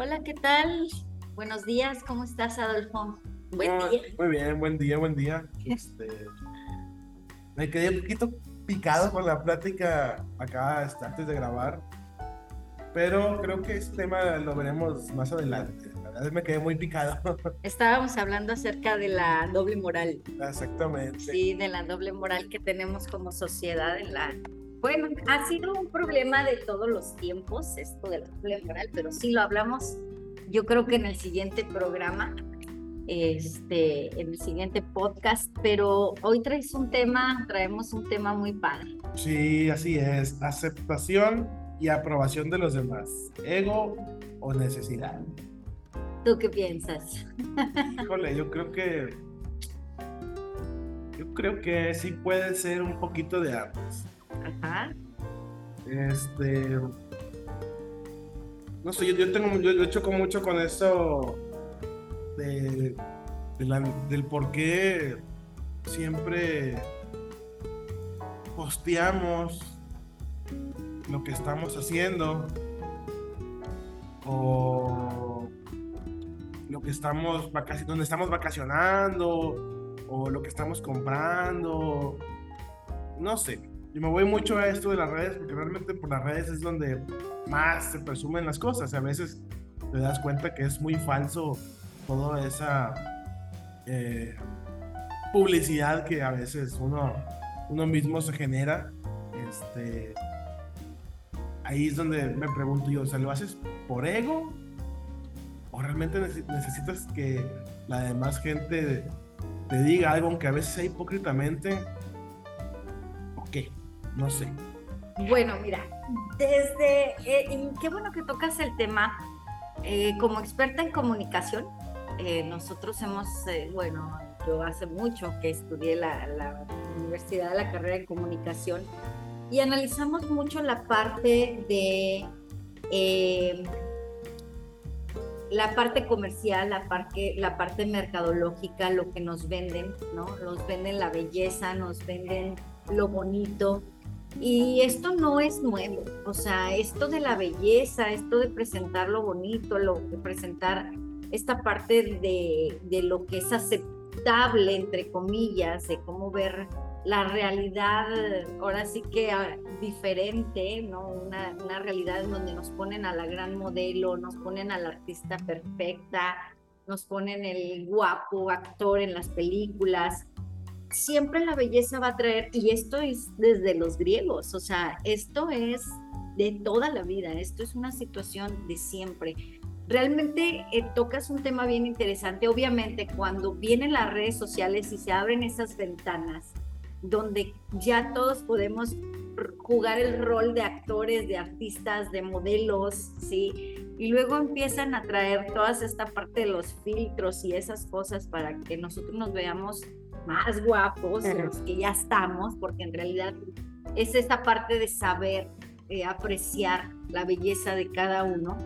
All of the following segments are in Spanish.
Hola, ¿qué tal? Buenos días, ¿cómo estás, Adolfo? Buen Ah, día. Muy bien, buen día, buen día. Este, me quedé un poquito picado con la plática acá este, antes de grabar, pero creo que este tema lo veremos más adelante. La verdad me quedé muy picado. Estábamos hablando acerca de la doble moral, Exactamente. sí, de la doble moral que tenemos como sociedad en la... Bueno, ha sido un problema de todos los tiempos esto de la doble moral, pero sí lo hablamos, yo creo que en el siguiente programa, este, en el siguiente podcast, pero hoy traes un tema, traemos un tema muy padre. Sí, así es. Aceptación y aprobación de los demás. Ego o necesidad. ¿Tú qué piensas? Híjole, yo creo que. Yo creo que sí puede ser un poquito de ambos. Ajá. Este. No sé, yo, yo tengo. Yo, yo choco mucho con eso. De, del por qué siempre posteamos lo que estamos haciendo. O lo que estamos donde estamos vacacionando. O lo que estamos comprando. No sé. Yo me voy mucho a esto de las redes porque realmente por las redes es donde más se presumen las cosas. A veces te das cuenta que es muy falso toda esa eh, publicidad que a veces uno, uno mismo se genera. Este, ahí es donde me pregunto yo, o sea, ¿lo haces por ego? ¿O realmente nece- necesitas que la demás gente te diga algo, aunque a veces sea hipócritamente? No sé. Bueno, mira, desde, eh, qué bueno que tocas el tema. Eh, como experta en comunicación, eh, nosotros hemos, eh, bueno, yo hace mucho que estudié la, la universidad, la carrera de comunicación, y analizamos mucho la parte de la parte comercial, la parte, la parte mercadológica, lo que nos venden, ¿no? Nos venden la belleza, nos venden lo bonito, y esto no es nuevo, o sea, esto de la belleza, esto de presentar lo bonito, lo de presentar esta parte de, de lo que es aceptable, entre comillas, de cómo ver la realidad, ahora sí que ah, diferente, ¿no? Una, una realidad en donde nos ponen a la gran modelo, nos ponen a la artista perfecta, nos ponen el guapo actor en las películas, siempre la belleza va a traer, y esto es desde los griegos, o sea, esto es de toda la vida, esto es una situación de siempre. Realmente eh, tocas un tema bien interesante, obviamente cuando vienen las redes sociales y se abren esas ventanas donde ya todos podemos jugar el rol de actores, de artistas, de modelos, ¿sí? Y luego empiezan a traer toda esta parte de los filtros y esas cosas para que nosotros nos veamos más guapos los que ya estamos, porque en realidad es esta parte de saber eh, apreciar la belleza de cada uno.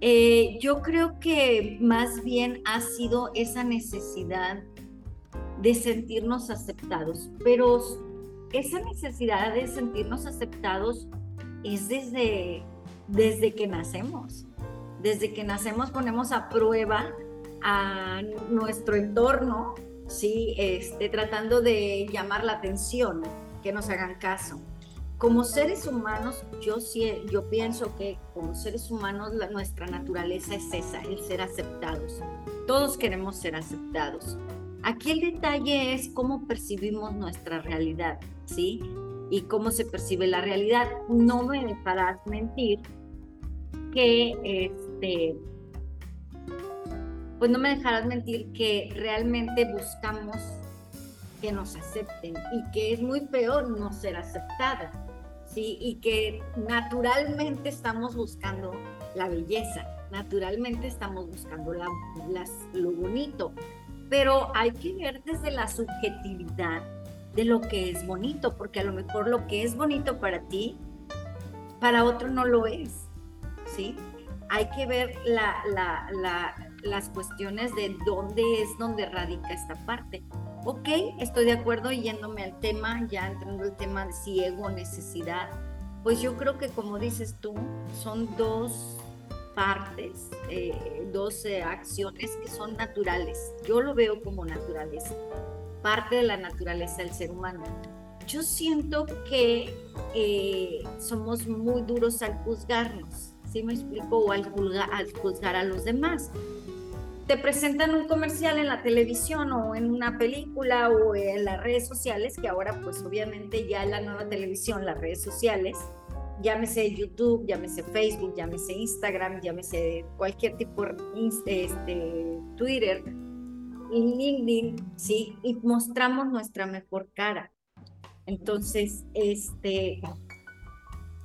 Eh, yo creo que más bien ha sido esa necesidad de sentirnos aceptados, pero esa necesidad de sentirnos aceptados es desde, desde que nacemos. Desde que nacemos ponemos a prueba a nuestro entorno, ¿sí? Este, tratando de llamar la atención, que nos hagan caso. Como seres humanos, yo, yo pienso que como seres humanos nuestra naturaleza es esa, el ser aceptados. Todos queremos ser aceptados. Aquí el detalle es cómo percibimos nuestra realidad, ¿sí? Y cómo se percibe la realidad. No me dejarás mentir que este pues no me dejarás mentir que realmente buscamos que nos acepten y que es muy feo no ser aceptada, ¿sí? Y que naturalmente estamos buscando la belleza, naturalmente estamos buscando la, lo bonito, pero hay que ver desde la subjetividad de lo que es bonito, porque a lo mejor lo que es bonito para ti, para otro no lo es, ¿sí? Hay que ver la, la, las cuestiones de dónde es donde radica esta parte. Ok, estoy de acuerdo yéndome al tema, ya entrando el tema de si necesidad, pues yo creo que como dices tú, son dos partes, eh, dos acciones que son naturales. Yo lo veo como naturaleza, parte de la naturaleza del ser humano. Yo siento que eh, somos muy duros al juzgarnos, ¿sí me explico? O al, al juzgar a los demás te presentan un comercial en la televisión o en una película o en las redes sociales, que ahora pues obviamente ya la nueva televisión, las redes sociales, llámese YouTube, llámese Facebook, llámese Instagram, llámese cualquier tipo este, Twitter, LinkedIn, sí, y mostramos nuestra mejor cara. Entonces, este,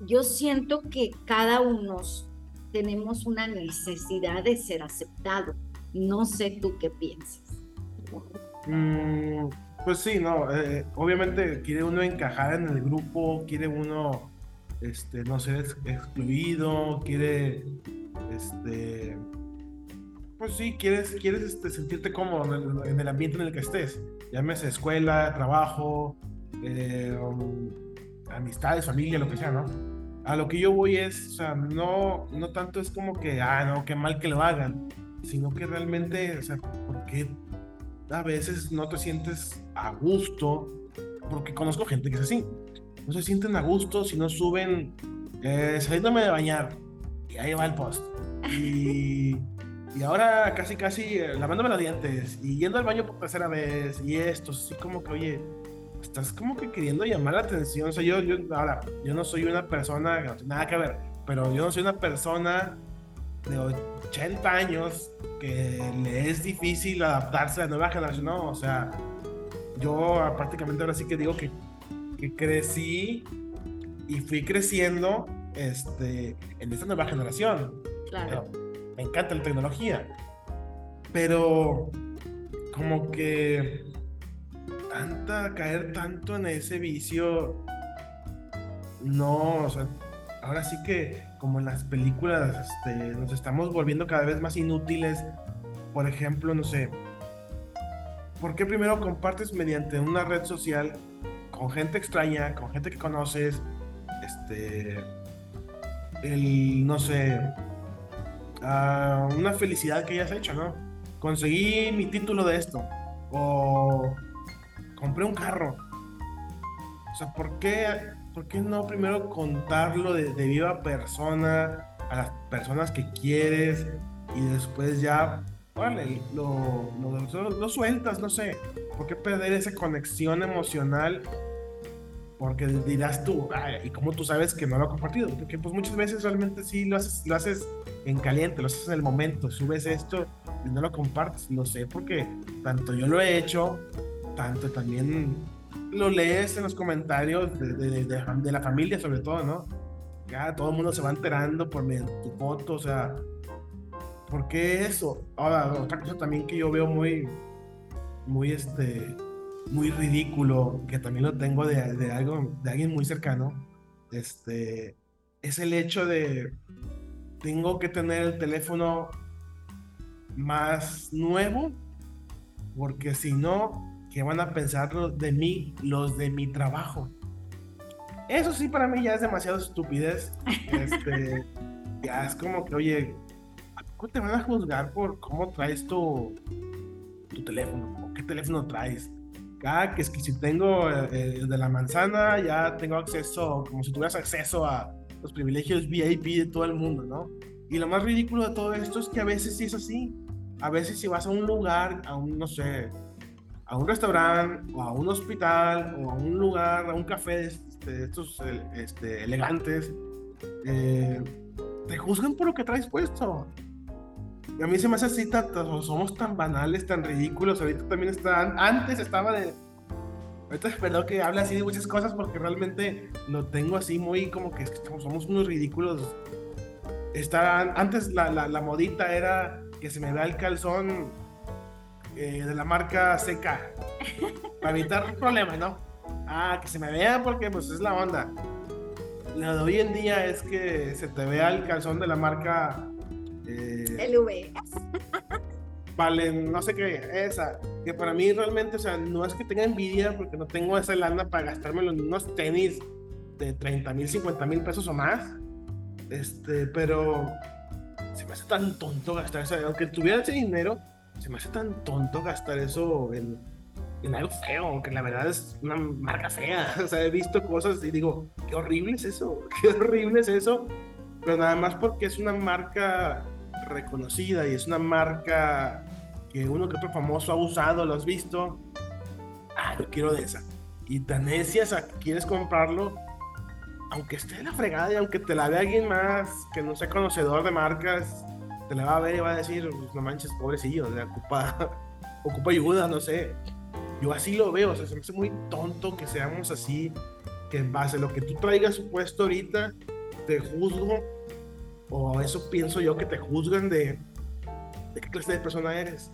yo siento que cada uno tenemos una necesidad de ser aceptado. No sé tú qué piensas. Mm, pues sí, no, eh, obviamente quiere uno encajar en el grupo, quiere uno, este, no ser excluido, quiere, este, pues sí, quieres, quieres este, sentirte cómodo en el, ambiente en el que estés, llámese escuela, trabajo, eh, um, amistades, familia, lo que sea, ¿no? A lo que yo voy es, o sea, no, no tanto es como que, ah, no, qué mal que lo hagan, sino que realmente, o sea, porque a veces no te sientes a gusto, porque conozco gente que es así, no se sienten a gusto si no suben eh, saliéndome de bañar, y ahí va el post. Y, y ahora casi, casi eh, lavándome los dientes, y yendo al baño por tercera vez, y esto, así como que, oye, estás como que queriendo llamar la atención. O sea, yo, yo ahora, yo no soy una persona, no tiene nada que ver, pero yo no soy una persona de 80 años que le es difícil adaptarse a la nueva generación, ¿no? O sea, yo prácticamente ahora sí que digo que, que crecí y fui creciendo este, en esta nueva generación. Claro. me encanta la tecnología. Pero como que tanta, caer tanto en ese vicio, no, o sea, ahora sí que como en las películas este, nos estamos volviendo cada vez más inútiles. Por ejemplo, no sé, ¿por qué primero compartes mediante una red social con gente extraña, con gente que conoces, este, el, no sé, una felicidad que hayas hecho, ¿no? Conseguí mi título de esto, o compré un carro. O sea, ¿por qué ¿por qué no primero contarlo de, viva persona a las personas que quieres y después ya, vale, lo, lo, sueltas, no sé? ¿Por qué perder esa conexión emocional? Porque dirás tú, ¿y cómo tú sabes que no lo ha compartido? Porque pues muchas veces realmente sí lo haces, lo haces en caliente, lo haces en el momento, subes esto y no lo compartes. Lo sé porque tanto yo lo he hecho, tanto también lo lees en los comentarios de, de, de, la familia, sobre todo, ¿no? Ya todo el mundo se va enterando por tu foto, o sea, ¿por qué eso? Ahora, otra cosa también que yo veo muy, muy, este, muy ridículo, que también lo tengo de, algo, de alguien muy cercano, este, es el hecho de, tengo que tener el teléfono más nuevo, porque si no, ¿Qué van a pensar de mí, los de mi trabajo? Eso sí para mí ya es demasiado estupidez. Este, ya es como que, oye, ¿cómo te van a juzgar por cómo traes tu, tu teléfono? ¿O qué teléfono traes? Cada que es que si tengo eh, de la manzana, ya tengo acceso, como si tuvieras acceso a los privilegios VIP de todo el mundo, ¿no? Y lo más ridículo de todo esto es que a veces sí es así. A veces si vas a un lugar, a un, no sé, a un restaurante o a un hospital o a un lugar, a un café de estos este, elegantes, eh, te juzgan por lo que traes puesto. Y a mí se me hace así, somos tan banales, tan ridículos. Ahorita también está, antes estaba de. Ahorita espero que hable así de muchas cosas porque realmente lo tengo así muy como que, somos unos ridículos. Está, antes la, la, la modita era que se me vea el calzón eh, de la marca CK. para evitar problemas, ¿no? Ah, que se me vea porque pues es la onda. Lo de hoy en día es que se te vea el calzón de la marca eh, LV. vale, no sé qué, esa. Que para mí realmente, o sea, no es que tenga envidia porque no tengo esa lana para gastarme unos tenis de 30 mil, 50 mil pesos o más. Este, pero hace tan tonto gastar eso. Aunque tuviera ese dinero, se me hace tan tonto gastar eso en, en algo feo, que la verdad es una marca fea. O sea, he visto cosas y digo, qué horrible es eso, qué horrible es eso. Pero nada más porque es una marca reconocida y es una marca que uno que otro famoso ha usado, lo has visto. Ah, yo quiero de esa. Y tan necias a que quieres comprarlo, aunque esté en la fregada y aunque te la vea alguien más que no sea conocedor de marcas, te la va a ver y va a decir, no manches, pobrecillo, le ocupa, ocupa ayuda, no sé. Yo así lo veo, o sea, se me hace muy tonto que seamos así, que en base a lo que tú traigas supuesto ahorita, te juzgo, o eso pienso yo que te juzgan de, de qué clase de persona eres.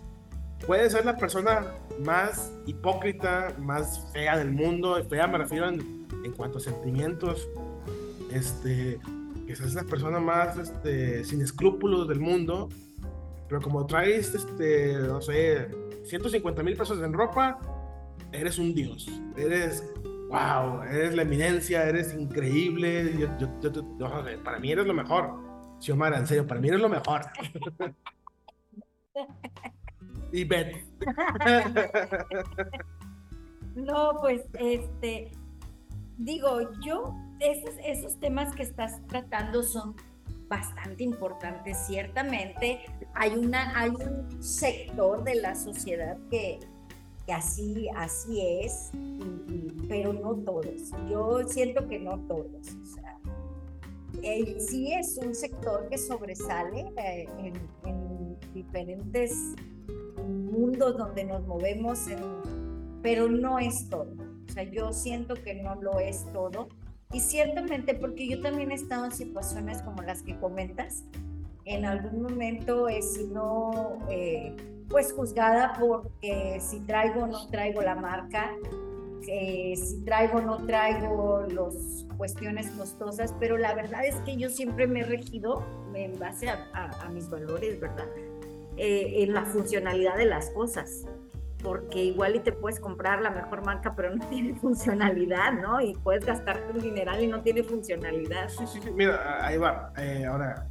Puedes ser la persona más hipócrita, más fea del mundo, fea me refiero en cuanto a sentimientos, este, que seas la persona más este, sin escrúpulos del mundo, pero como traes, este, no sé, 150 mil pesos en ropa, eres un dios, eres, wow, eres la eminencia, eres increíble, yo, yo, yo, para mí eres lo mejor. Xiomara, en serio, para mí eres lo mejor. y Ben. no, pues, este, digo, yo, esos, esos temas que estás tratando son bastante importantes, ciertamente. Hay, una, hay un sector de la sociedad que, que así, así es, pero no todos. Yo siento que no todos. Sí es un sector que sobresale eh, en, en, diferentes mundos donde nos movemos, pero no es todo. O sea, yo siento que no lo es todo. Y ciertamente, porque yo también he estado en situaciones como las que comentas, en algún momento he sido eh, pues juzgada porque si traigo o no traigo la marca, eh, si traigo o no traigo las cuestiones costosas, pero la verdad es que yo siempre me he regido en base a, a, mis valores, ¿verdad? Eh, en la funcionalidad de las cosas porque igual y te puedes comprar la mejor marca, pero no tiene funcionalidad, ¿no? Y puedes gastarte un dineral y no tiene funcionalidad. Sí, sí, sí, mira, ahí va. Eh, ahora,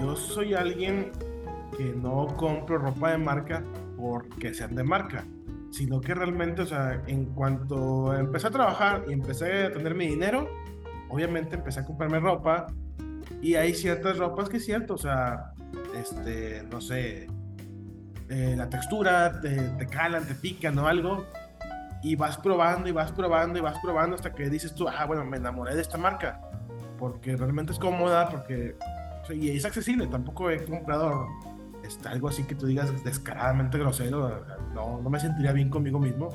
yo soy alguien que no compro ropa de marca porque sean de marca, sino que realmente, o sea, en cuanto empecé a trabajar y empecé a tener mi dinero, obviamente empecé a comprarme ropa y hay ciertas ropas que es cierto, o sea, este, no sé, eh, la textura, te, te, calan, te pican o algo, y vas probando y vas probando y vas probando hasta que dices tú, ah, bueno, me enamoré de esta marca, porque realmente es cómoda, porque y es accesible, tampoco he comprado este, algo así que tú digas descaradamente grosero, no, no me sentiría bien conmigo mismo.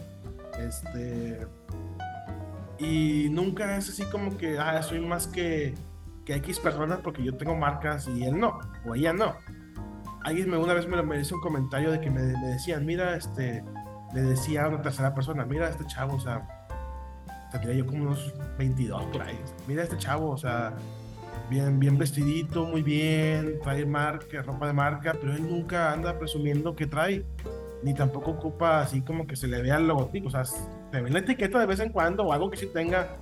Este, y nunca es así como que, ah, soy más que, que X personas porque yo tengo marcas y él no, o ella no alguien me, una vez me, me hizo un comentario de que me, decían, mira, este, le decía a una tercera persona, mira este chavo, o sea, tendría yo como unos 22 por ahí, mira este chavo, o sea, bien, bien vestidito, muy bien, trae marca, ropa de marca, pero él nunca anda presumiendo que trae, ni tampoco ocupa así como que se le vea el logotipo, o sea, te ve la etiqueta de vez en cuando o algo que sí tenga.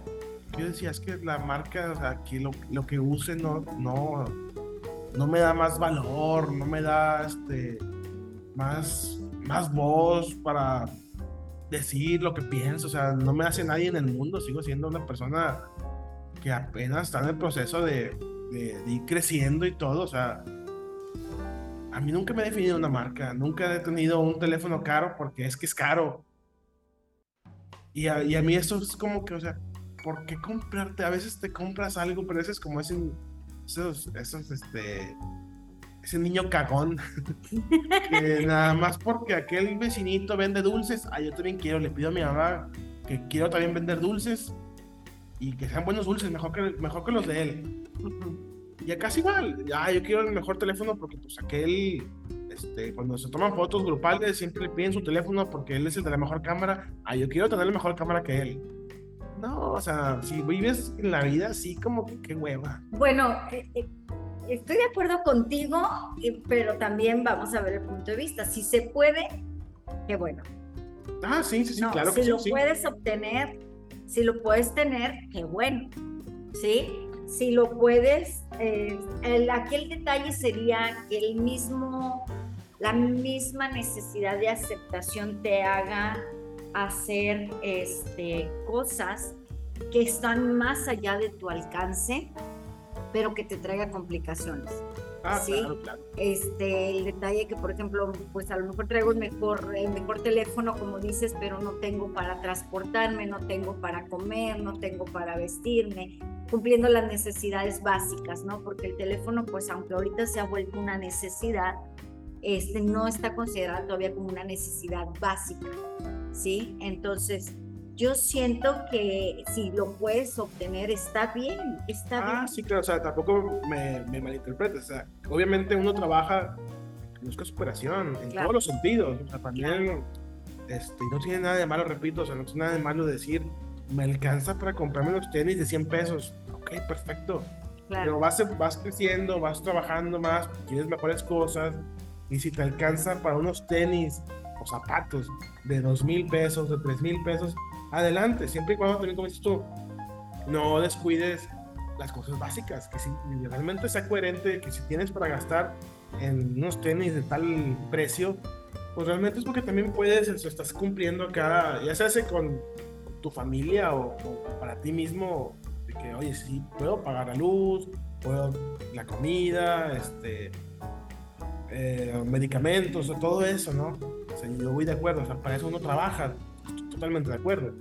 Yo decía, es que la marca, o sea, que lo, lo que use no, no, no me da más valor, no me da este, más, más voz para decir lo que pienso, o sea, no me hace nadie en el mundo, sigo siendo una persona que apenas está en el proceso de, de, ir creciendo y todo, o sea, a mí nunca me he definido una marca, nunca he tenido un teléfono caro porque es que es caro. Y a, y a mí eso es como que, o sea, ¿por qué comprarte? A veces te compras algo, pero eso es como ese esos, esos, este, ese niño cagón, que nada más porque aquel vecinito vende dulces, ah, yo también quiero, le pido a mi mamá que quiero también vender dulces y que sean buenos dulces, mejor que, mejor que los de él. Y acá es igual, ya yo quiero el mejor teléfono porque pues aquel, este, cuando se toman fotos grupales siempre le piden su teléfono porque él es el de la mejor cámara, ah, yo quiero tener la mejor cámara que él. No, o sea, si vives la vida así, como que qué hueva. Bueno, eh, eh, estoy de acuerdo contigo, pero también vamos a ver el punto de vista. Si se puede, qué bueno. Ah, sí, sí, sí, claro si que lo sí. puedes obtener, si lo puedes tener, qué bueno. ¿Sí? si lo puedes, eh, el, aquel detalle sería que el mismo, la misma necesidad de aceptación te haga hacer este, cosas que están más allá de tu alcance, pero que te traiga complicaciones. Ah, ¿sí? claro, claro. Este, el detalle que, por ejemplo, pues a lo mejor traigo el mejor, el mejor teléfono, como dices, pero no tengo para transportarme, no tengo para comer, no tengo para vestirme, cumpliendo las necesidades básicas, ¿no? Porque el teléfono, pues aunque ahorita se ha vuelto una necesidad, este, no está considerado todavía como una necesidad básica, ¿sí? Entonces, yo siento que si lo puedes obtener está bien, está Ah, bien. sí, claro, o sea, tampoco me, me malinterpretes. O sea, obviamente uno trabaja, busca superación en Claro. todos los sentidos. O sea, también, este, y no tiene nada de malo, repito, o sea, no tiene nada de malo decir, me alcanza para comprarme los tenis de 100 pesos. Ok, perfecto. Pero Claro, vas, vas creciendo, vas trabajando más, quieres mejores cosas, y si te alcanza para unos tenis o zapatos de dos mil pesos, de tres mil pesos, adelante, siempre y cuando también, tú, no descuides las cosas básicas, que si realmente sea coherente, que si tienes para gastar en unos tenis de tal precio, pues realmente es porque también puedes, o sea, estás cumpliendo acá, ya se hace con tu familia o, o para ti mismo, de que, oye, sí, puedo pagar la luz, puedo la comida, este, eh, medicamentos, o todo eso, ¿no? Sea, yo voy de acuerdo, o sea, para eso uno trabaja, totalmente de acuerdo.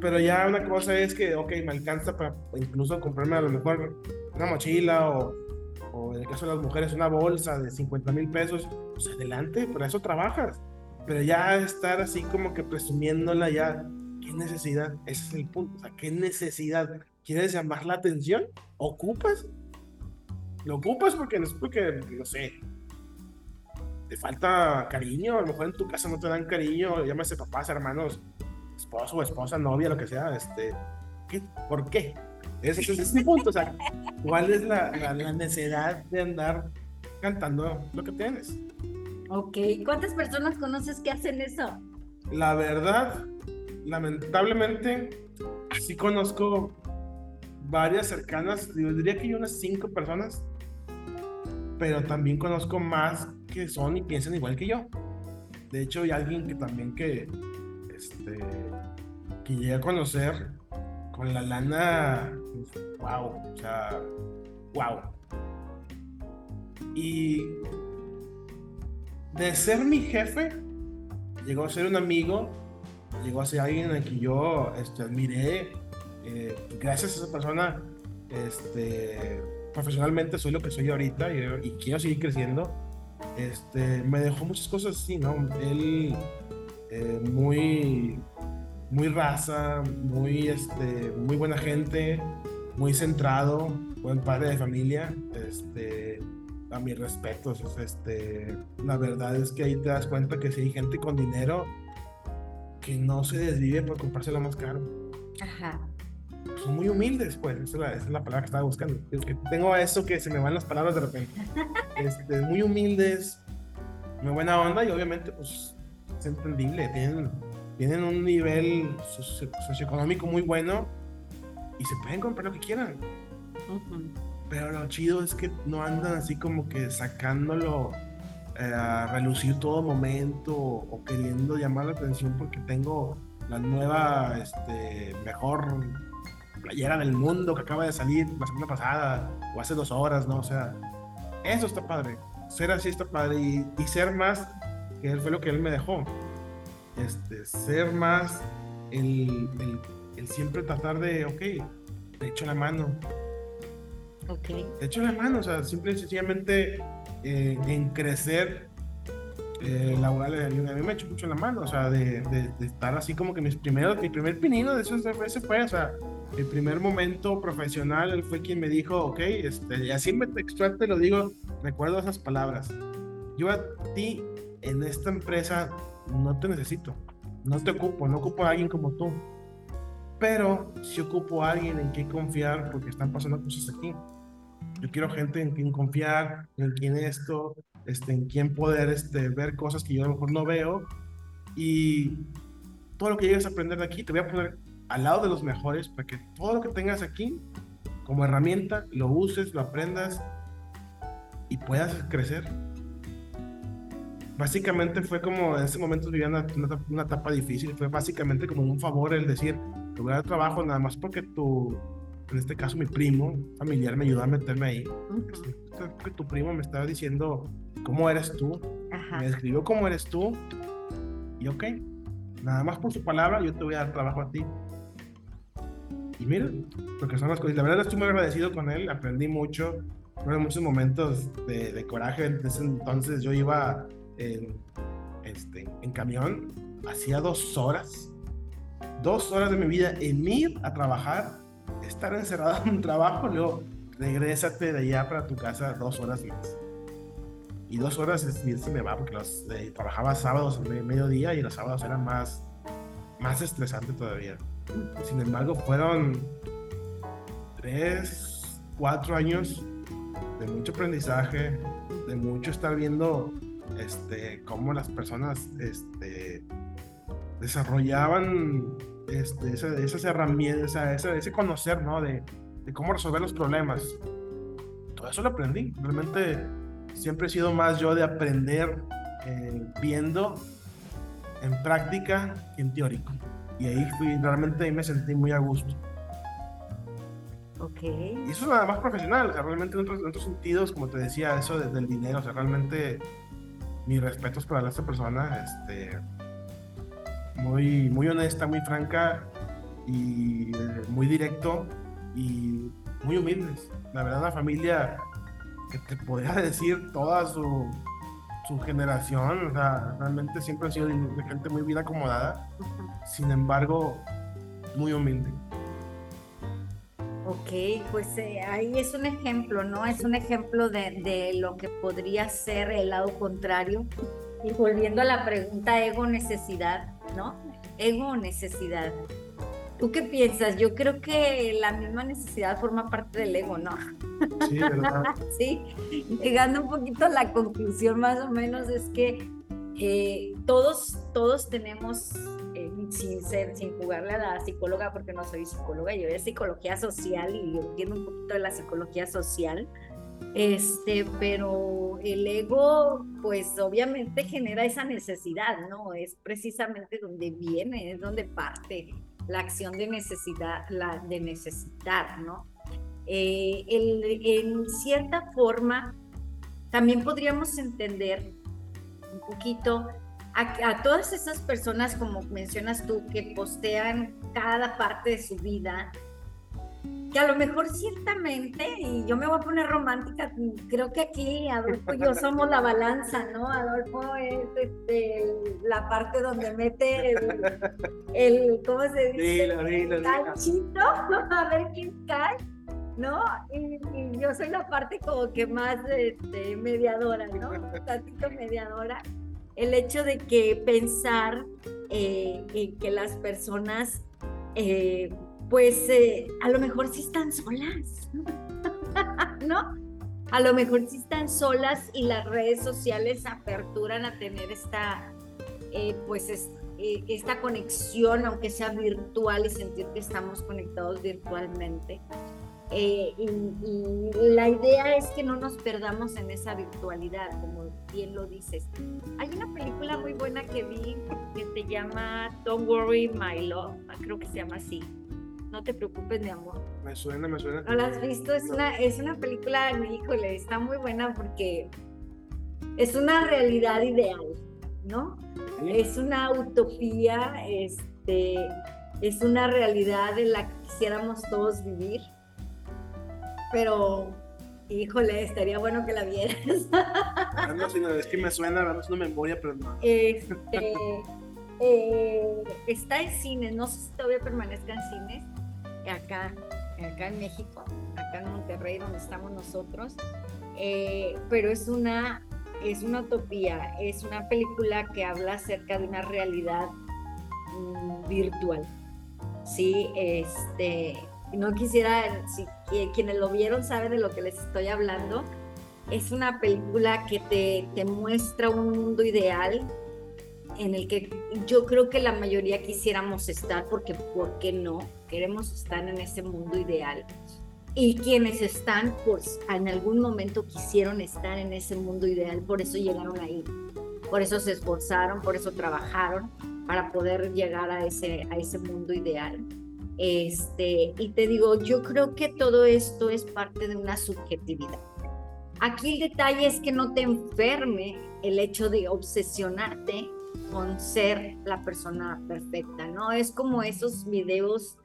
Pero ya una cosa es que, ok, me alcanza para incluso comprarme a lo mejor una mochila o, o en el caso de las mujeres una bolsa de 50 mil pesos, pues adelante, para eso trabajas. Pero ya estar así como que presumiéndola ya, ¿qué necesidad? Ese es el punto, o sea, ¿qué necesidad? ¿Quieres llamar la atención? ¿Ocupas? Lo ocupas porque no es porque, no sé, te falta cariño, a lo mejor en tu casa no te dan cariño, llámese papás, hermanos, esposo esposa, novia, lo que sea, este, ¿qué? ¿por qué? Ese, ese es mi punto, o sea, ¿cuál es la, la, la necesidad de andar cantando lo que tienes? ok. ¿Cuántas personas conoces que hacen eso? La verdad, lamentablemente, sí conozco varias cercanas, yo diría que hay unas cinco personas, pero también conozco más que son y piensan igual que yo. De hecho, hay alguien que también que, este, que llegué a conocer con la lana, wow, o sea, wow. Y de ser mi jefe, llegó a ser un amigo, llegó a ser alguien a quien yo este, admiré. eh, gracias a esa persona, este, profesionalmente soy lo que soy ahorita y, y quiero seguir creciendo. Este, me dejó muchas cosas así, ¿no? Él, eh, muy, muy raza, muy, este, muy buena gente, muy centrado, buen padre de familia. Este, a mis respetos, es, este, la verdad es que ahí te das cuenta que si hay gente con dinero que no se desvive por comprárselo más caro. Ajá. Son muy humildes, pues, esa es la, esa es la palabra que estaba buscando. Tengo eso que se me van las palabras de repente. Este, muy humildes, muy buena onda y obviamente, pues, es entendible. Tienen, tienen un nivel socio- socioeconómico muy bueno y se pueden comprar lo que quieran. Ujú. Pero lo chido es que no andan así como que sacándolo eh, a relucir todo momento o, o queriendo llamar la atención porque tengo la nueva, este, mejor playera del mundo que acaba de salir la semana pasada o hace dos horas, ¿no? O sea, eso está padre. Ser así está padre y, y ser más, que él fue lo que él me dejó. Este, ser más el, el, el siempre tratar de, ok, te echo la mano, Ok. te echo la mano, o sea, simple y sencillamente eh, en crecer eh, laboral, a mí, a mí me echó mucho la mano, o sea, de, de- de estar así como que mis primeros, mi primer pinino de eso ese fue, o sea, el primer momento profesional, él fue quien me dijo, ok, este, y así me textual te lo digo, recuerdo esas palabras, yo a ti en esta empresa no te necesito, no te ocupo, no ocupo a alguien como tú, pero sí ocupo a alguien en quien confiar porque están pasando cosas aquí. Yo quiero gente en quien confiar, en quien esto, este, en quien poder este, ver cosas que yo a lo mejor no veo. Y todo lo que llegues a aprender de aquí, te voy a poner al lado de los mejores para que todo lo que tengas aquí como herramienta, lo uses, lo aprendas y puedas crecer. Básicamente fue como en ese momento vivía una, una, etapa difícil, fue básicamente como un favor el decir, te voy a dar trabajo nada más porque tu, en este caso mi primo familiar me ayudó a meterme ahí. Porque tu primo me estaba diciendo cómo eres tú, me describió cómo eres tú y ok, nada más por su palabra yo te voy a dar trabajo a ti. Y mira, lo que son las cosas. La verdad estoy muy agradecido con él, aprendí mucho. Fueron muchos momentos de, de coraje. ese entonces yo iba en, este, en camión, hacía dos horas, dos horas de mi vida en ir a trabajar, estar encerrado en un trabajo, luego regrésate de allá para tu casa dos horas más. Y dos horas es bien si me va, porque eh, trabajaba sábados en mediodía y los sábados eran más, más estresante todavía. Sin embargo, fueron tres, cuatro años de mucho aprendizaje, de mucho estar viendo este, cómo las personas este, desarrollaban este, esas, herramientas, ese, conocer, ¿no? De, de, cómo resolver los problemas. Todo eso lo aprendí. Realmente siempre he sido más yo de aprender eh, viendo en práctica que en teórico. Y ahí fui, realmente ahí me sentí muy a gusto. Ok. Y eso es nada más profesional, realmente en otros, sentidos, como te decía, eso del dinero, o sea, realmente mis respetos para esta persona, este, muy, muy honesta, muy franca y muy directo y muy humildes. La verdad, una familia que te podría decir toda su, su generación, o sea, realmente siempre ha sido de, gente muy bien acomodada, sin embargo, muy humilde. Ok, pues eh, ahí es un ejemplo, ¿no? Es un ejemplo de, de, lo que podría ser el lado contrario. Y volviendo a la pregunta ego-necesidad, ¿no? Ego-necesidad. ¿Tú qué piensas? Yo creo que la misma necesidad forma parte del ego, ¿no? Sí, ¿verdad? sí, llegando un poquito a la conclusión más o menos es que eh, todos, todos tenemos sin ser, sin jugarle a la psicóloga, porque no soy psicóloga, yo soy psicología social y entiendo un poquito de la psicología social. Este, pero el ego, pues obviamente genera esa necesidad, ¿no? Es precisamente donde viene, es donde parte la acción de necesidad, la de necesitar, ¿no? Eh, en cierta forma, también podríamos entender un poquito a, todas esas personas, como mencionas tú, que postean cada parte de su vida, que a lo mejor ciertamente, y yo me voy a poner romántica, creo que aquí Adolfo y yo somos la balanza, ¿no? Adolfo es este, la parte donde mete el, ¿cómo se dice? el cachito, a ver quién cae. ¿no? Y, yo soy la parte como que más este, mediadora, ¿no? Un tantito mediadora el hecho de que pensar eh, en que las personas, eh, pues eh, a lo mejor sí están solas, ¿no? A lo mejor sí están solas y las redes sociales aperturan a tener esta, pues esta conexión, aunque sea virtual y sentir que estamos conectados virtualmente. Eh, y, la idea es que no nos perdamos en esa virtualidad, como bien lo dices. Hay una película muy buena que vi que se llama Don't Worry My Love, creo que se llama así. No te preocupes, mi amor. Me suena, me suena. ¿No la has visto? Es una, es una película, híjole, está muy buena porque es una realidad ideal, ¿no? Es una utopía, este, es una realidad en la que quisiéramos todos vivir pero híjole, estaría bueno que la vieras. no, es que me suena, no es una memoria, pero no. Este, eh, está en cines, no sé si todavía permanezca en cines, acá, acá en México, acá en Monterrey, donde estamos nosotros, eh, pero es una, es una utopía, es una película que habla acerca de una realidad mm, virtual. Sí, este, no quisiera, si quienes lo vieron saben de lo que les estoy hablando. Es una película que te, te muestra un mundo ideal en el que yo creo que la mayoría quisiéramos estar, porque ¿por qué no? Queremos estar en ese mundo ideal. y quienes están, pues en algún momento quisieron estar en ese mundo ideal, por eso llegaron ahí, por eso se esforzaron, por eso trabajaron para poder llegar a ese, a ese mundo ideal. Este, y te digo, yo creo que todo esto es parte de una subjetividad. Aquí el detalle es que no te enferme el hecho de obsesionarte con ser la persona perfecta, ¿no? Es como esos videos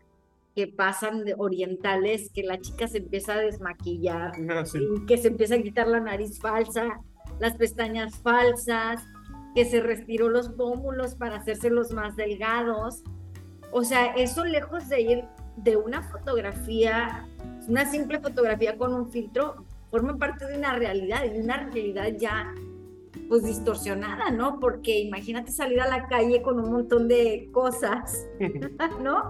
que pasan de orientales, que la chica se empieza a desmaquillar, Ah, sí. y que se empieza a quitar la nariz falsa, las pestañas falsas, que se respiró los pómulos para hacérselos más delgados. O sea, eso lejos de ir de una fotografía, una simple fotografía con un filtro, forma parte de una realidad, y una realidad ya pues distorsionada, ¿no? Porque imagínate salir a la calle con un montón de cosas, ¿no?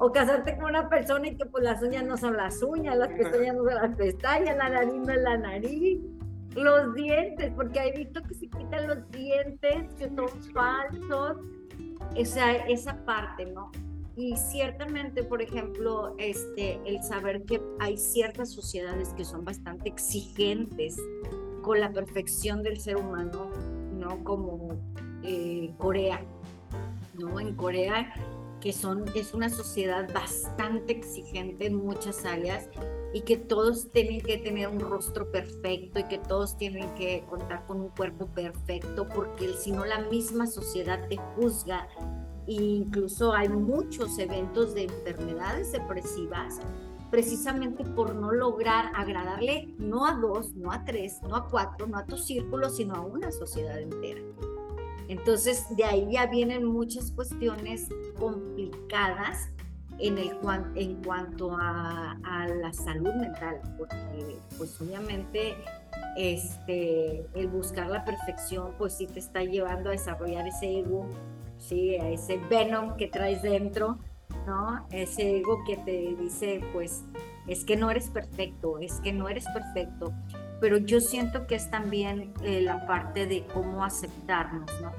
O casarte con una persona y que pues las uñas no son las uñas, las pestañas no son las pestañas, la nariz no es la nariz, los dientes, porque he visto que se quitan los dientes, que son falsos, o sea, esa parte, ¿no? Y ciertamente, por ejemplo, este, el saber que hay ciertas sociedades que son bastante exigentes con la perfección del ser humano, ¿no? Como eh, Corea, ¿no? En Corea, que son, es una sociedad bastante exigente en muchas áreas y que todos tienen que tener un rostro perfecto y que todos tienen que contar con un cuerpo perfecto, porque si no la misma sociedad te juzga e incluso hay muchos eventos de enfermedades depresivas precisamente por no lograr agradarle no a dos, no a tres, no a cuatro, no a tu círculo, sino a una sociedad entera. Entonces, de ahí ya vienen muchas cuestiones complicadas en, el, en cuanto a, a la salud mental, porque pues obviamente este, el buscar la perfección, pues sí te está llevando a desarrollar ese ego, sí, a ese venom que traes dentro, ¿no? Ese ego que te dice, pues, es que no eres perfecto, es que no eres perfecto, pero yo siento que es también eh, la parte de cómo aceptarnos, ¿no?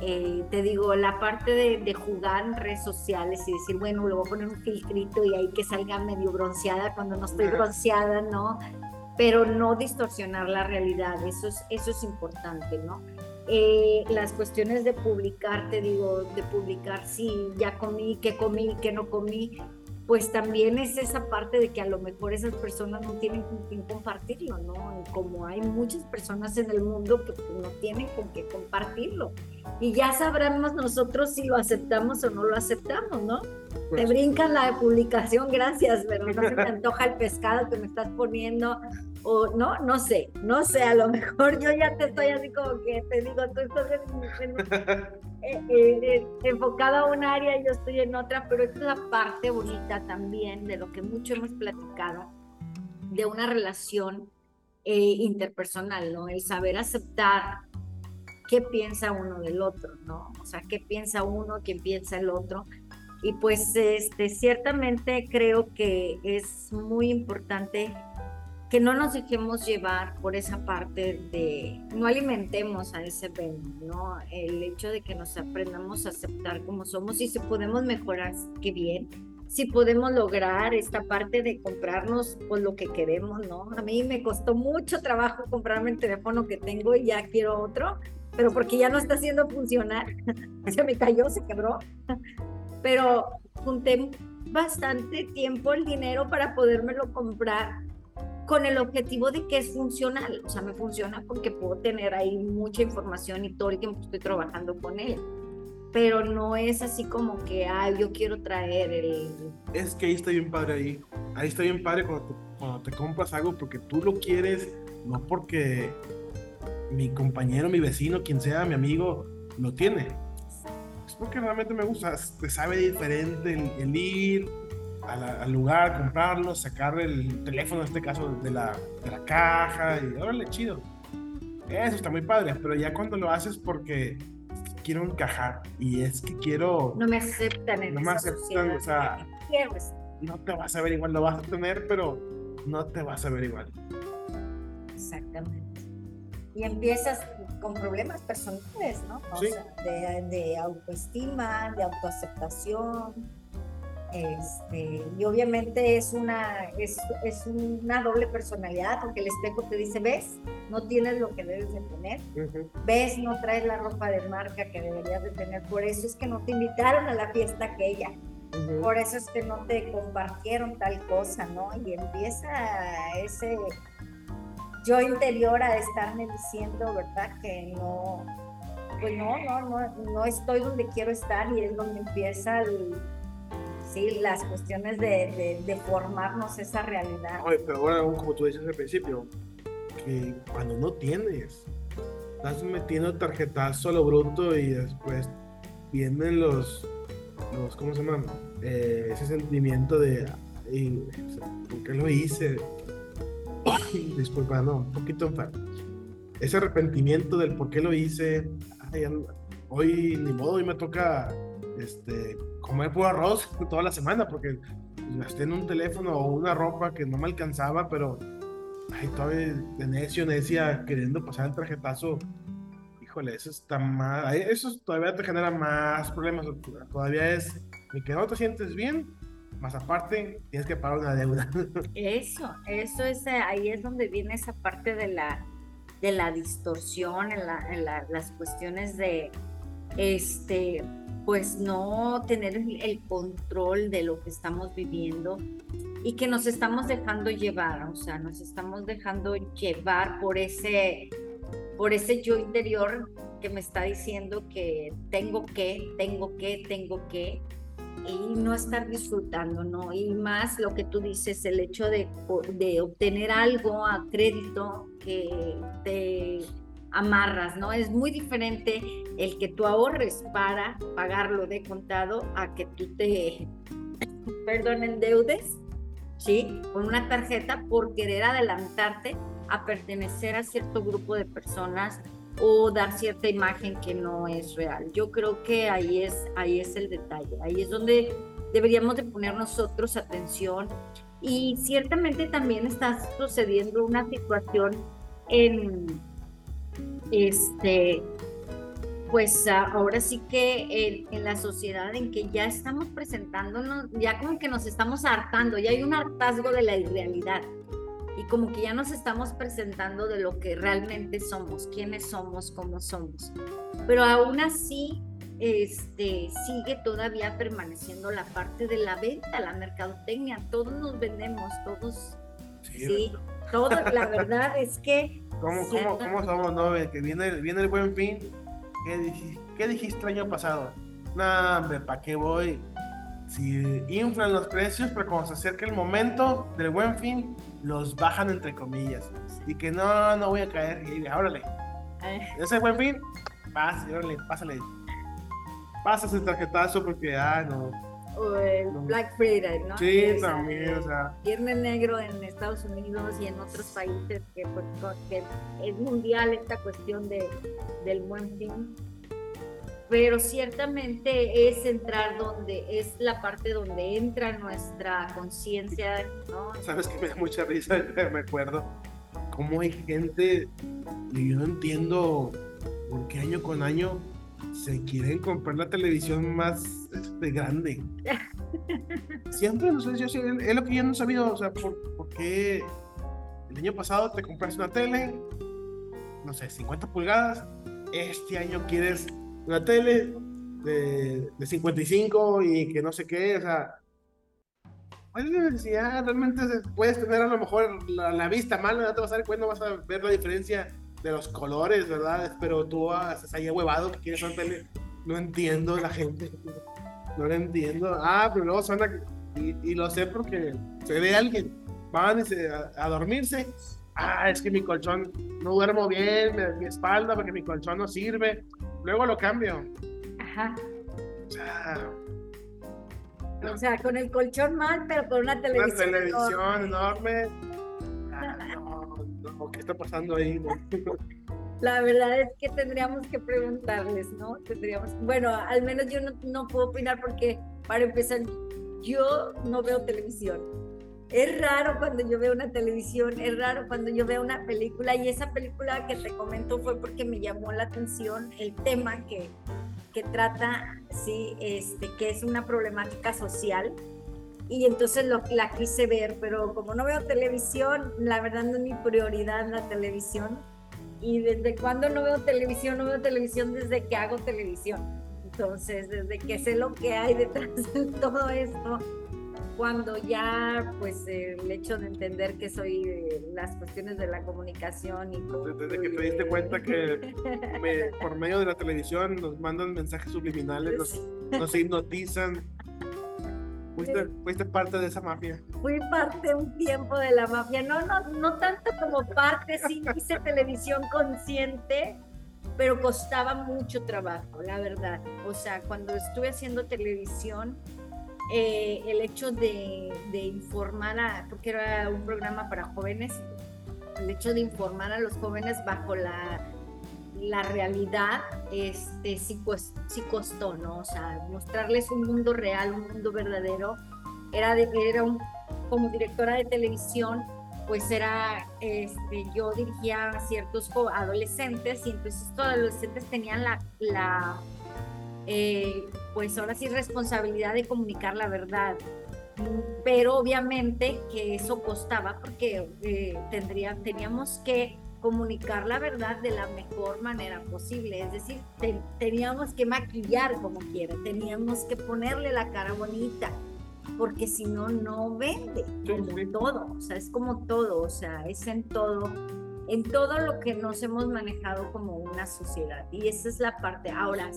Eh, te digo, la parte de, de, jugar en redes sociales y decir, bueno, le voy a poner un filtrito y ahí que salga medio bronceada cuando no estoy bronceada, ¿no? Pero no distorsionar la realidad, eso es, eso es importante, ¿no? Eh, las cuestiones de publicar, te digo, de publicar si ya comí, qué comí, qué no comí, pues también es esa parte de que a lo mejor esas personas no tienen con quién compartirlo, ¿no? Como hay muchas personas en el mundo que no tienen con qué compartirlo. Y ya sabremos nosotros si lo aceptamos o no lo aceptamos, ¿no? Pues, Te brincan la publicación, gracias, pero no se me antoja el pescado que me estás poniendo, o no, no sé, no sé, a lo mejor yo ya te estoy así como que te digo, tú estás en, en, eh, eh, enfocado a un área y yo estoy en otra, pero esta es la parte bonita también de lo que mucho hemos platicado, de una relación eh, interpersonal, ¿no? El saber aceptar qué piensa uno del otro, ¿no? O sea, qué piensa uno, qué piensa el otro. Y pues este, ciertamente creo que es muy importante que no nos dejemos llevar por esa parte de, no alimentemos a ese ven, ¿no? El hecho de que nos aprendamos a aceptar como somos y si podemos mejorar, qué bien. Si podemos lograr esta parte de comprarnos pues, lo que queremos, ¿no? A mí me costó mucho trabajo comprarme el teléfono que tengo y ya quiero otro, pero porque ya no está haciendo funcionar. Se me cayó, se quebró. Pero junté bastante tiempo el dinero para podérmelo comprar con el objetivo de que es funcional, o sea, me funciona porque puedo tener ahí mucha información y todo el tiempo estoy trabajando con él, pero no es así como que, ay, yo quiero traer el... Es que ahí está bien padre ahí, ahí está bien padre cuando te, cuando te compras algo porque tú lo quieres, no porque mi compañero, mi vecino, quien sea, mi amigo, lo tiene. Es porque realmente me gusta, te sabe diferente el, el ir, al lugar, comprarlo, sacar el teléfono, en este caso, de la, de la caja y órale, chido. Eso está muy padre, pero ya cuando lo haces porque quiero encajar y es que quiero... No me aceptan en No me aceptan, o sea... No te vas a ver igual, lo vas a tener, pero no te vas a ver igual. Exactamente. Y empiezas con problemas personales, ¿no? O Sí. sea, de, de autoestima, de autoaceptación, Este, y obviamente es una, es, es, una doble personalidad, porque el espejo te dice, ves, no tienes lo que debes de tener, ves, no traes la ropa de marca que deberías de tener, por eso es que no te invitaron a la fiesta aquella, por eso es que no te compartieron tal cosa, ¿no? Y empieza ese yo interior a estarme diciendo, ¿verdad? Que no, pues no, no, no, no estoy donde quiero estar y es donde empieza sí, las cuestiones de, formarnos esa realidad. Oye, pero ahora, como tú dices al principio, que cuando no tienes, estás metiendo tarjetazo a lo bruto y después vienen los, los ¿cómo se llama? Eh, ese sentimiento de, ¿por qué lo hice? Disculpa, no, un poquito enfermo. Ese arrepentimiento del por qué lo hice, hoy ni modo, hoy me toca este, comer puro arroz toda la semana porque gasté en un teléfono o una ropa que no me alcanzaba, pero ay, todavía de necio, necia, queriendo pasar el tarjetazo. Híjole, eso está más, eso todavía te genera más problemas. Todavía es de que no te sientes bien, más aparte tienes que pagar una deuda. Eso, eso es, ahí es donde viene esa parte de la, de la distorsión en, la, las cuestiones de, este, pues no tener el control de lo que estamos viviendo y que nos estamos dejando llevar, o sea, nos estamos dejando llevar por ese, por ese yo interior que me está diciendo que tengo que, tengo que, tengo que, y no estar disfrutando, ¿no? Y más lo que tú dices, el hecho de, de obtener algo a crédito que te amarras, ¿no? Es muy diferente el que tú ahorres para pagarlo de contado a que tú te, perdón, endeudes, ¿sí? Con una tarjeta por querer adelantarte a pertenecer a cierto grupo de personas o dar cierta imagen que no es real. Yo creo que ahí es, ahí es el detalle, ahí es donde deberíamos de poner nosotros atención y ciertamente también está sucediendo una situación en este pues ahora sí que en, la sociedad en que ya estamos presentándonos, ya como que nos estamos hartando, ya hay un hartazgo de la irrealidad y como que ya nos estamos presentando de lo que realmente somos, quiénes somos, cómo somos. Pero aún así, este, sigue todavía permaneciendo la parte de la venta, la mercadotecnia. Todos nos vendemos, todos. Sí, todos. La verdad es que. ¿Cómo, cómo, cómo somos, no? Que viene, viene el buen fin. ¿Qué dijiste, el año pasado? No, hombre, ¿para qué voy? Si inflan los precios, pero cuando se acerca el momento del buen fin, los bajan entre comillas. Y que no, no voy a caer. Y órale. Ese buen fin, pásale, órale, pásale. Pásase el tarjetazo porque, ah, no. O el Black Friday, ¿no? Sí, también, o sea. Viernes negro en Estados Unidos y en otros países que, pues, que es mundial esta cuestión de, del buen fin pero ciertamente es entrar donde es la parte donde entra nuestra conciencia, ¿no? Sabes que me da mucha risa, me acuerdo cómo hay gente y yo no entiendo por qué año con año se quieren comprar la televisión más este, grande. Siempre, no sé, yo, es lo que yo no he sabido, o sea, por, qué el año pasado te compraste una tele, no sé, 50 pulgadas, este año quieres una tele de, de 55 y que no sé qué, o sea, realmente puedes tener a lo mejor la, vista mal, no te vas a dar cuenta, vas a ver la diferencia de los colores, ¿verdad? Pero tú estás ahí huevado que quieres tele, no entiendo la gente, no lo entiendo. Ah, pero luego suena, y, y lo sé porque se ve alguien, van a, a, dormirse, ah, es que mi colchón no duermo bien, mi espalda porque mi colchón no sirve, Luego lo cambio. Ajá. O sea, con el colchón mal, pero con una televisión. Una televisión enorme. Ah, no, no, ¿qué está pasando ahí? La verdad es que tendríamos que preguntarles, ¿no? Tendríamos, bueno, al menos yo no, no puedo opinar porque, para empezar, yo no veo televisión es raro cuando yo veo una televisión, es raro cuando yo veo una película y esa película que te comento fue porque me llamó la atención el tema que, que trata, sí, este, que es una problemática social y entonces lo, la quise ver, pero como no veo televisión, la verdad no es mi prioridad la televisión. Y desde cuando no veo televisión, no veo televisión desde que hago televisión. Entonces, desde que sé lo que hay detrás de todo esto, cuando ya pues el hecho de entender que soy las cuestiones de la comunicación y todo, desde que te diste cuenta que por medio de la televisión nos mandan mensajes subliminales, nos, nos hipnotizan Fuiste, parte de esa mafia. Fui parte un tiempo de la mafia. No, no, no tanto como parte, sí hice televisión consciente, pero costaba mucho trabajo, la verdad. O sea, cuando estuve haciendo televisión, eh, el hecho de, de, informar, a, porque era un programa para jóvenes, el hecho de informar a los jóvenes bajo la la realidad este, sí, sí costó, ¿no? O sea, mostrarles un mundo real, un mundo verdadero. Era, de, era como directora de televisión, pues era, este, yo dirigía a ciertos adolescentes y entonces estos adolescentes tenían la, la eh, pues ahora sí, responsabilidad de comunicar la verdad. Pero obviamente que eso costaba porque eh, tendría, teníamos que comunicar la verdad de la mejor manera posible. Es decir, teníamos que maquillar como quiera, teníamos que ponerle la cara bonita, porque si no, no vende, como todo, o sea, es como todo, o sea, es en todo, en todo lo que nos hemos manejado como una sociedad. Y esa es la parte. Ahora,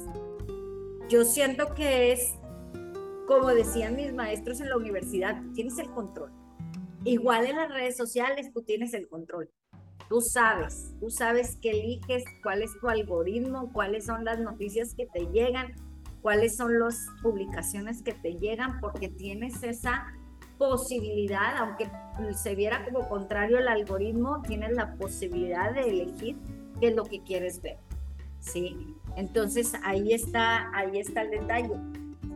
yo siento que es, como decían mis maestros en la universidad, tienes el control. Igual en las redes sociales, tú tienes el control Tú sabes, tú sabes que eliges cuál es tu algoritmo, cuáles son las noticias que te llegan, cuáles son las publicaciones que te llegan, porque tienes esa posibilidad, aunque se viera como contrario el algoritmo, tienes la posibilidad de elegir qué es lo que quieres ver. ¿Sí? Entonces ahí está, ahí está el detalle.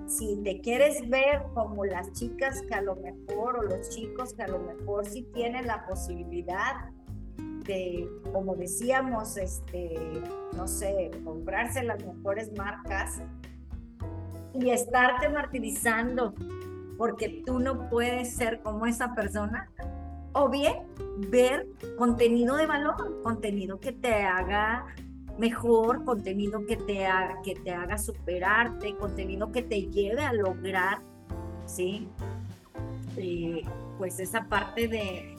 Si te quieres ver como las chicas que a lo mejor o los chicos que a lo mejor sí tienen la posibilidad como decíamos, este, no sé, comprarse las mejores marcas y estarte martirizando porque tú no puedes ser como esa persona, o bien ver contenido de valor, contenido que te haga mejor, contenido que te haga, que te haga superarte, contenido que te lleve a lograr, ¿sí? Eh, pues esa parte de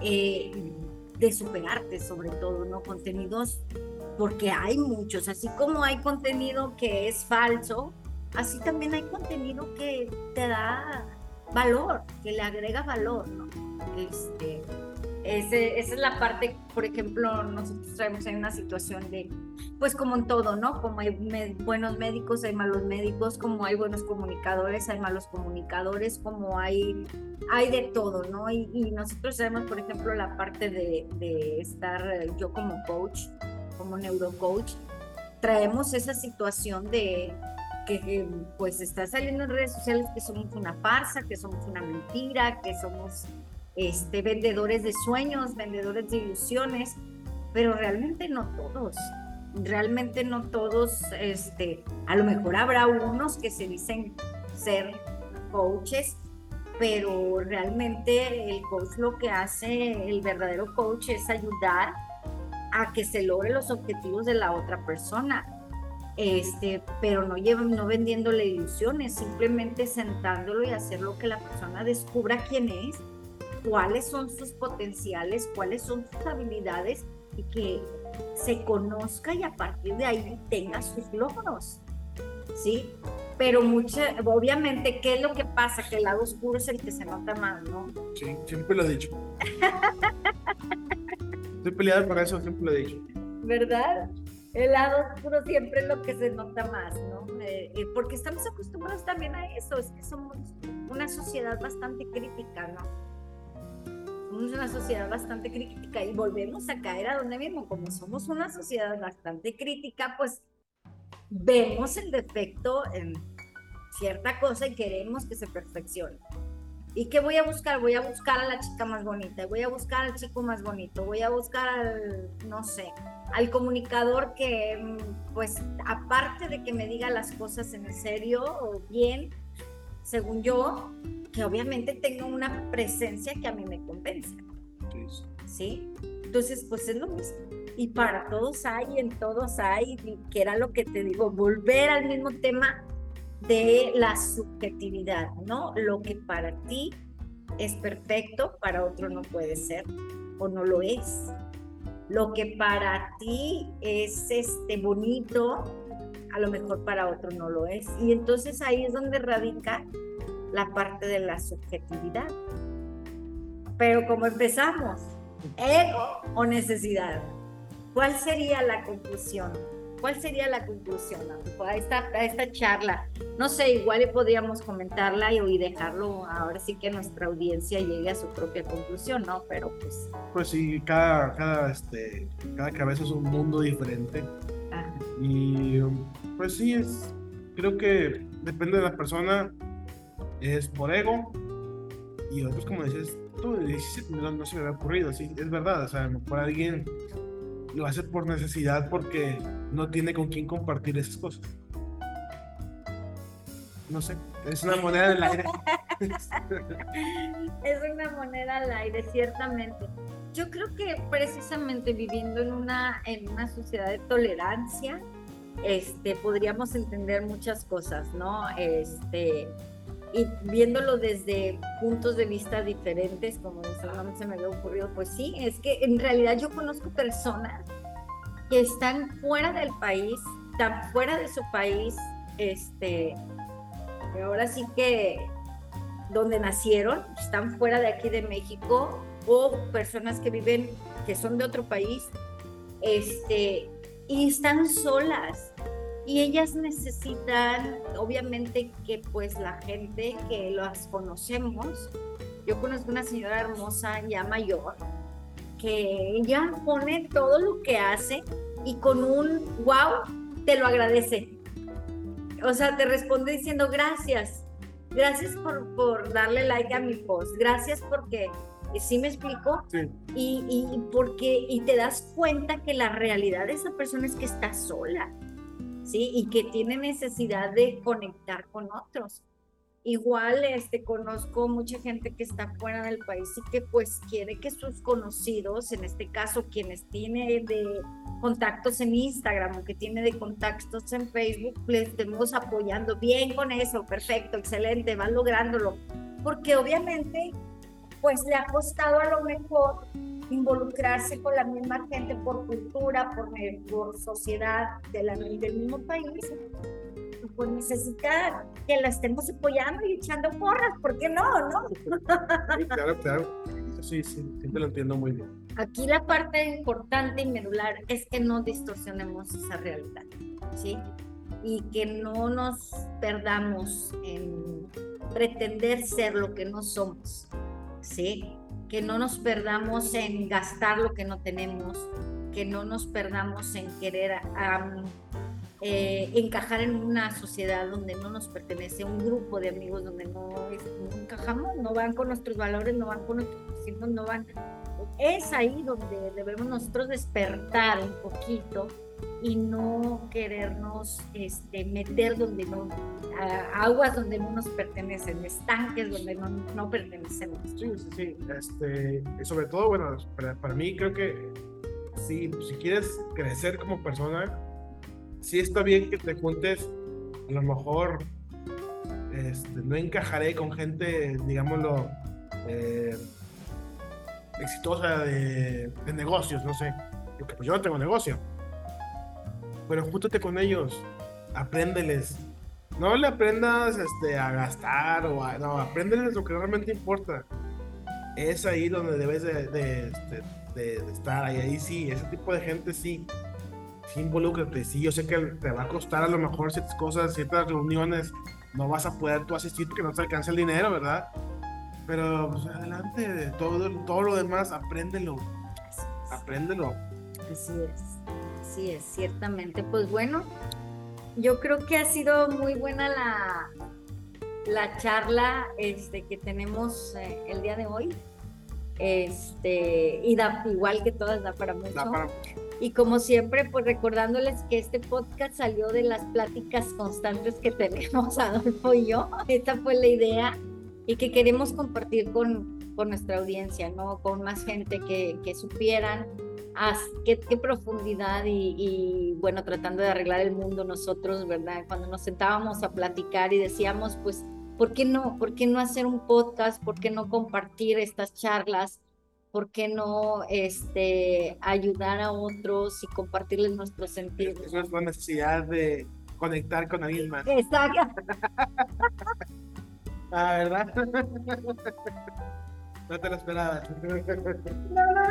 eh, de superarte sobre todo, ¿no? Contenidos, porque hay muchos, así como hay contenido que es falso, así también hay contenido que te da valor, que le agrega valor, ¿no? Este, ese, esa es la parte, por ejemplo, nosotros traemos en una situación de, pues como en todo, ¿no? Como hay buenos médicos, hay malos médicos, como hay buenos comunicadores, hay malos comunicadores, como hay, hay de todo, ¿no? Y, nosotros sabemos, por ejemplo, la parte de, de estar yo como coach, como neurocoach, traemos esa situación de que pues está saliendo en redes sociales que somos una farsa, que somos una mentira, que somos este, vendedores de sueños, vendedores de ilusiones, pero realmente no todos. Realmente no todos, este, a lo mejor habrá unos que se dicen ser coaches, pero realmente el coach lo que hace, el verdadero coach es ayudar a que se logre los objetivos de la otra persona. Este, pero no llevan, no vendiéndole ilusiones, simplemente sentándolo y hacer lo que la persona descubra quién es cuáles son sus potenciales, cuáles son sus habilidades y que se conozca y a partir de ahí tenga sus logros. ¿Sí? Pero mucha, obviamente, ¿qué es lo que pasa? Que el lado oscuro es el que se nota más, ¿no? Sí, siempre lo he dicho. Estoy peleada por eso, siempre lo he dicho. ¿Verdad? El lado oscuro siempre es lo que se nota más, ¿no? Eh, eh, porque estamos acostumbrados también a eso, es que somos una sociedad bastante crítica, ¿no? Somos una sociedad bastante crítica y volvemos a caer a donde mismo, como somos una sociedad bastante crítica, pues vemos el defecto en cierta cosa y queremos que se perfeccione. ¿Y qué voy a buscar? Voy a buscar a la chica más bonita, voy a buscar al chico más bonito, voy a buscar al, no sé, al comunicador que, pues, aparte de que me diga las cosas en serio o bien, según yo, que obviamente tenga una presencia que a mí me convence. ¿Sí? Entonces, pues es lo mismo. Y para todos hay, en todos hay, que era lo que te digo, volver al mismo tema de la subjetividad, ¿no? Lo que para ti es perfecto, para otro no puede ser o no lo es. Lo que para ti es este bonito, a lo mejor para otro no lo es. Y entonces ahí es donde radica la parte de la subjetividad. Pero como empezamos, ego o necesidad, ¿cuál sería la conclusión? ¿Cuál sería la conclusión a esta, a esta charla? No sé, igual podríamos comentarla y, y, dejarlo ahora sí que nuestra audiencia llegue a su propia conclusión, ¿no? Pero pues... Pues sí, cada, cada, este, cada cabeza es un mundo diferente. Y pues sí, es, creo que depende de la persona, es por ego y otros como dices, tú no, no se me había ocurrido, sí, es verdad, o sea, por alguien lo hace por necesidad porque no tiene con quién compartir esas cosas. No sé, es una moneda del aire. es una moneda al aire, ciertamente. Yo creo que precisamente viviendo en una, en una sociedad de tolerancia, este, podríamos entender muchas cosas, ¿no? Este, y viéndolo desde puntos de vista diferentes, como se me había ocurrido, pues sí, es que en realidad yo conozco personas que están fuera del país, están fuera de su país, este, ahora sí que donde nacieron, están fuera de aquí de México, o personas que viven, que son de otro país, este, y están solas. Y ellas necesitan, obviamente, que pues la gente que las conocemos, yo conozco una señora hermosa ya mayor, que ella pone todo lo que hace y con un wow te lo agradece. O sea, te responde diciendo gracias, gracias por, por darle like a mi post, gracias porque ¿Sí me explico? Sí. Y, y, porque, y te das cuenta que la realidad de esa persona es que está sola, ¿sí? Y que tiene necesidad de conectar con otros. Igual este, conozco mucha gente que está fuera del país y que pues quiere que sus conocidos, en este caso quienes tiene de contactos en Instagram o que tiene de contactos en Facebook, les estemos apoyando bien con eso, perfecto, excelente, van lográndolo. Porque obviamente pues le ha costado a lo mejor involucrarse con la misma gente por cultura, por, por sociedad de la, del mismo país, pues necesita que la estemos apoyando y echando porras, ¿por qué no? no? claro, claro. Sí, sí, sí, te lo entiendo muy bien. Aquí la parte importante y medular es que no distorsionemos esa realidad, ¿sí? Y que no nos perdamos en pretender ser lo que no somos. ¿Sí? Que no nos perdamos en gastar lo que no tenemos, que no nos perdamos en querer eh, encajar en una sociedad donde no nos pertenece, un grupo de amigos donde no, encajamos, no van con nuestros valores, no van con nuestros principios, no van. Es ahí donde debemos nosotros despertar un poquito y no querernos este, meter donde no, aguas donde no nos pertenecen, estanques donde no, no pertenecemos. Sí, sí, sí. Este, sobre todo, bueno, para, para mí creo que si, si quieres crecer como persona, sí está bien que te juntes, a lo mejor este, no encajaré con gente, digámoslo, eh, exitosa de, negocios, no sé, porque pues yo no tengo negocio pero júntate con ellos, apréndeles. No le aprendas este, a gastar o a, no, apréndeles lo que realmente importa. Es ahí donde debes de, de, este, de, estar, ahí, ahí sí, ese tipo de gente sí, sí involúcrate, sí, yo sé que te va a costar a lo mejor ciertas cosas, ciertas reuniones, no vas a poder tú asistir porque no te alcanza el dinero, ¿verdad? Pero pues adelante, todo, todo lo demás, apréndelo, apréndelo. Así es. Sí, es, ciertamente. Pues bueno, yo creo que ha sido muy buena la, la charla este, que tenemos eh, el día de hoy. Este, y da, igual que todas, da para mucho. Y como siempre, pues recordándoles que este podcast salió de las pláticas constantes que tenemos Adolfo y yo. Esta fue la idea y que queremos compartir con, con nuestra audiencia, ¿no? Con más gente que, que supieran qué, qué, profundidad y, y, bueno, tratando de arreglar el mundo nosotros, ¿verdad? Cuando nos sentábamos a platicar y decíamos, pues, ¿por qué no? ¿Por qué no hacer un podcast? ¿Por qué no compartir estas charlas? ¿por qué no este, ayudar a otros y compartirles nuestros sentidos? Eso es la necesidad de conectar con alguien más. Exacto. ah, ¿verdad? no te lo esperabas. no, no,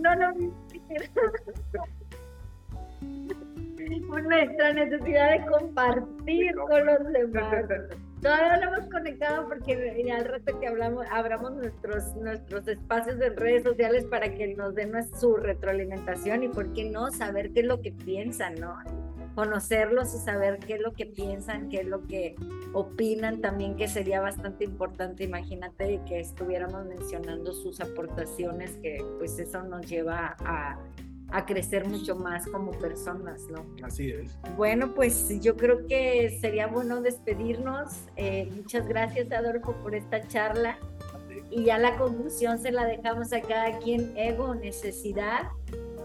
no, no, no. Nuestra necesidad de compartir con los demás. Todavía no hemos conectado porque al rato que hablamos, abramos nuestros, nuestros espacios de redes sociales para que nos den su retroalimentación y por qué no saber qué es lo que piensan, ¿no? Conocerlos y saber qué es lo que piensan, qué es lo que opinan también, que sería bastante importante. Imagínate que estuviéramos mencionando sus aportaciones, que pues eso nos lleva a a crecer mucho más como personas, ¿no? Así es. Bueno, pues yo creo que sería bueno despedirnos. Eh, muchas gracias, Adolfo, por esta charla. Y ya la conclusión se la dejamos a cada quien, ego, necesidad,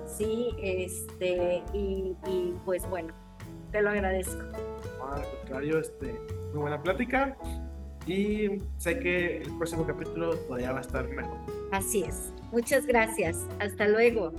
sí, este, y, pues bueno, te lo agradezco. al contrario, este, muy buena plática y sé que el próximo capítulo todavía va a estar mejor. Así es. Muchas gracias. Hasta luego.